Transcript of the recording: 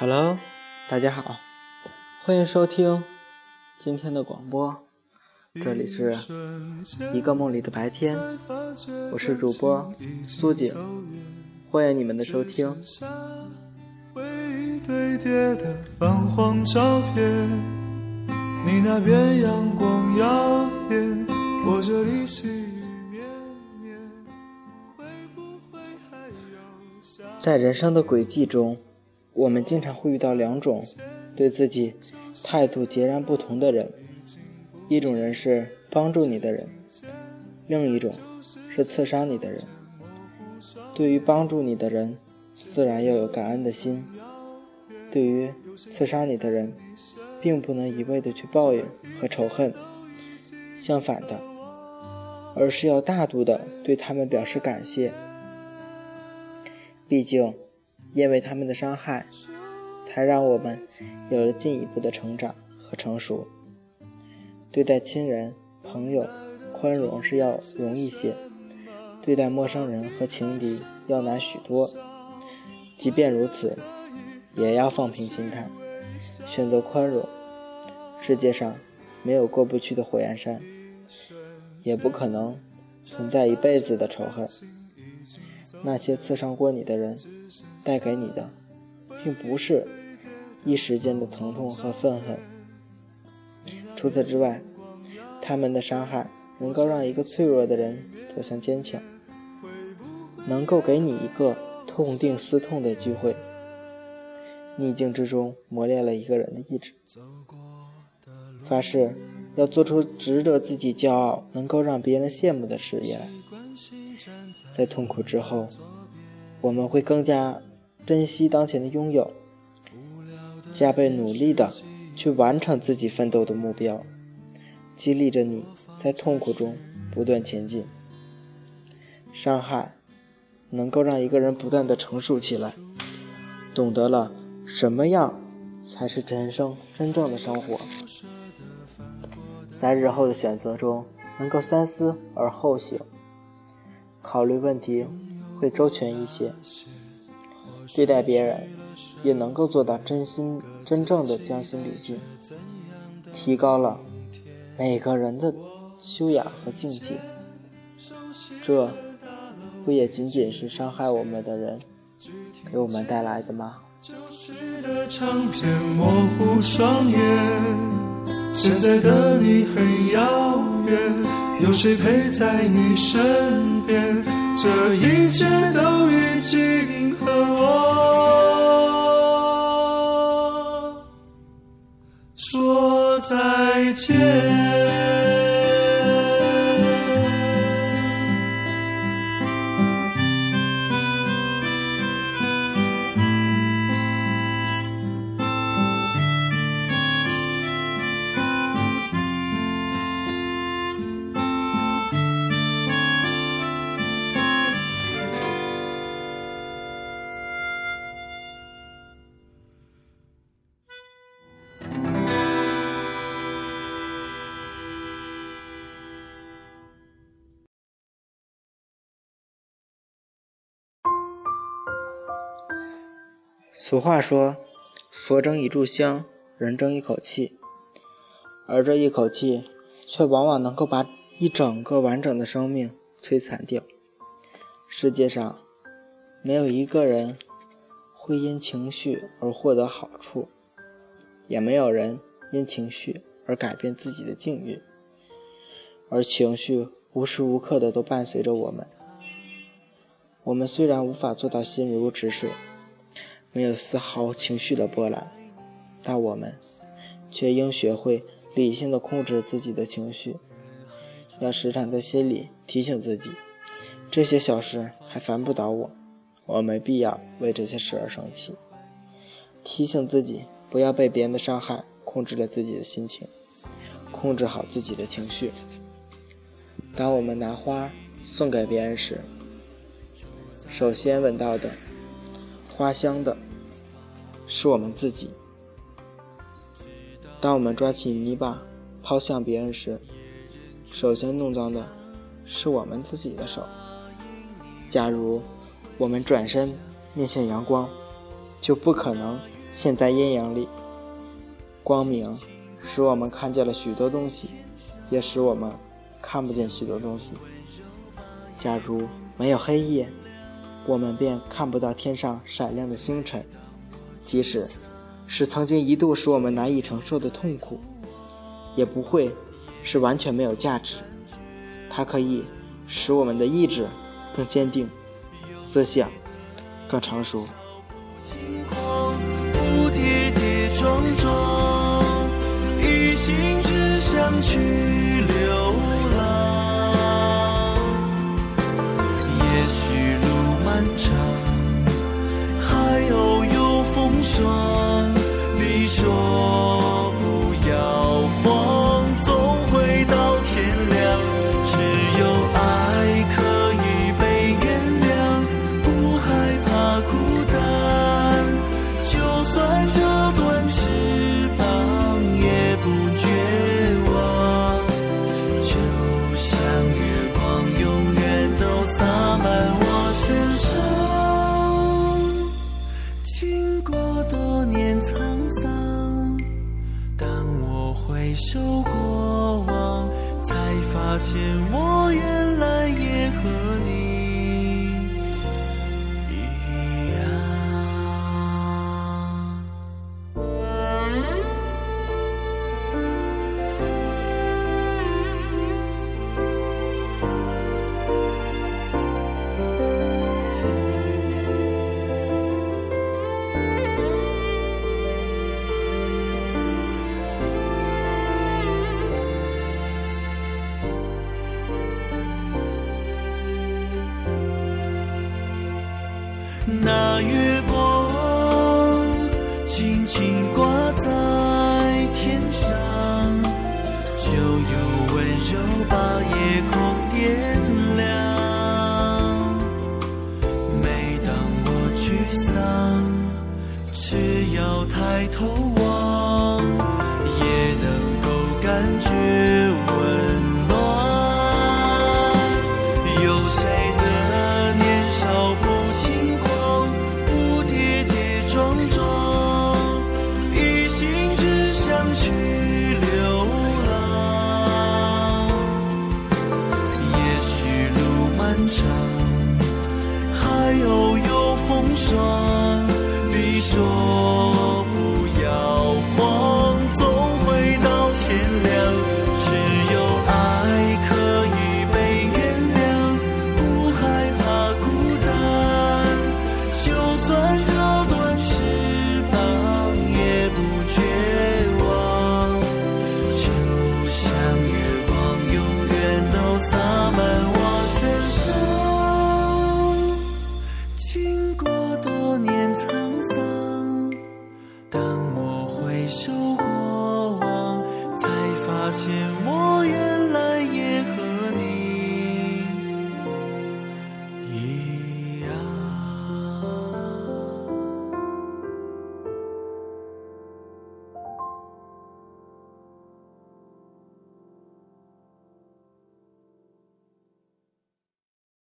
Hello，大家好，欢迎收听今天的广播。这里是一个梦里的白天，我是主播苏锦，欢迎你们的收听。在人生的轨迹中。我们经常会遇到两种对自己态度截然不同的人，一种人是帮助你的人，另一种是刺伤你的人。对于帮助你的人，自然要有感恩的心；对于刺伤你的人，并不能一味的去抱怨和仇恨，相反的，而是要大度的对他们表示感谢。毕竟。因为他们的伤害，才让我们有了进一步的成长和成熟。对待亲人、朋友，宽容是要容易些；对待陌生人和情敌，要难许多。即便如此，也要放平心态，选择宽容。世界上没有过不去的火焰山，也不可能存在一辈子的仇恨。那些刺伤过你的人。带给你的，并不是一时间的疼痛和愤恨。除此之外，他们的伤害能够让一个脆弱的人走向坚强，能够给你一个痛定思痛的机会。逆境之中磨练了一个人的意志。发誓要做出值得自己骄傲、能够让别人羡慕的事业来。在痛苦之后，我们会更加。珍惜当前的拥有，加倍努力的去完成自己奋斗的目标，激励着你在痛苦中不断前进。伤害能够让一个人不断的成熟起来，懂得了什么样才是人生真正的生活，在日后的选择中能够三思而后行，考虑问题会周全一些。对待别人，也能够做到真心真正的将心比心，提高了每个人的修养和境界。这不也仅仅是伤害我们的人给我们带来的吗？现在的你很遥远，有谁陪在你身边？这一切都已经和我说再见。俗话说：“佛争一炷香，人争一口气。”而这一口气，却往往能够把一整个完整的生命摧残掉。世界上，没有一个人会因情绪而获得好处，也没有人因情绪而改变自己的境遇。而情绪无时无刻的都伴随着我们。我们虽然无法做到心如止水。没有丝毫情绪的波澜，但我们却应学会理性的控制自己的情绪，要时常在心里提醒自己，这些小事还烦不倒我，我没必要为这些事而生气。提醒自己不要被别人的伤害控制了自己的心情，控制好自己的情绪。当我们拿花送给别人时，首先闻到的。花香的是我们自己。当我们抓起泥巴抛向别人时，首先弄脏的是我们自己的手。假如我们转身面向阳光，就不可能陷在阴影里。光明使我们看见了许多东西，也使我们看不见许多东西。假如没有黑夜，我们便看不到天上闪亮的星辰。即使是曾经一度使我们难以承受的痛苦，也不会是完全没有价值。它可以使我们的意志更坚定，思想更成熟。一心只想去流说，你说。现我轻轻挂在天上，就有温柔把夜空点亮。每当我沮丧，只要抬头望霜，你说。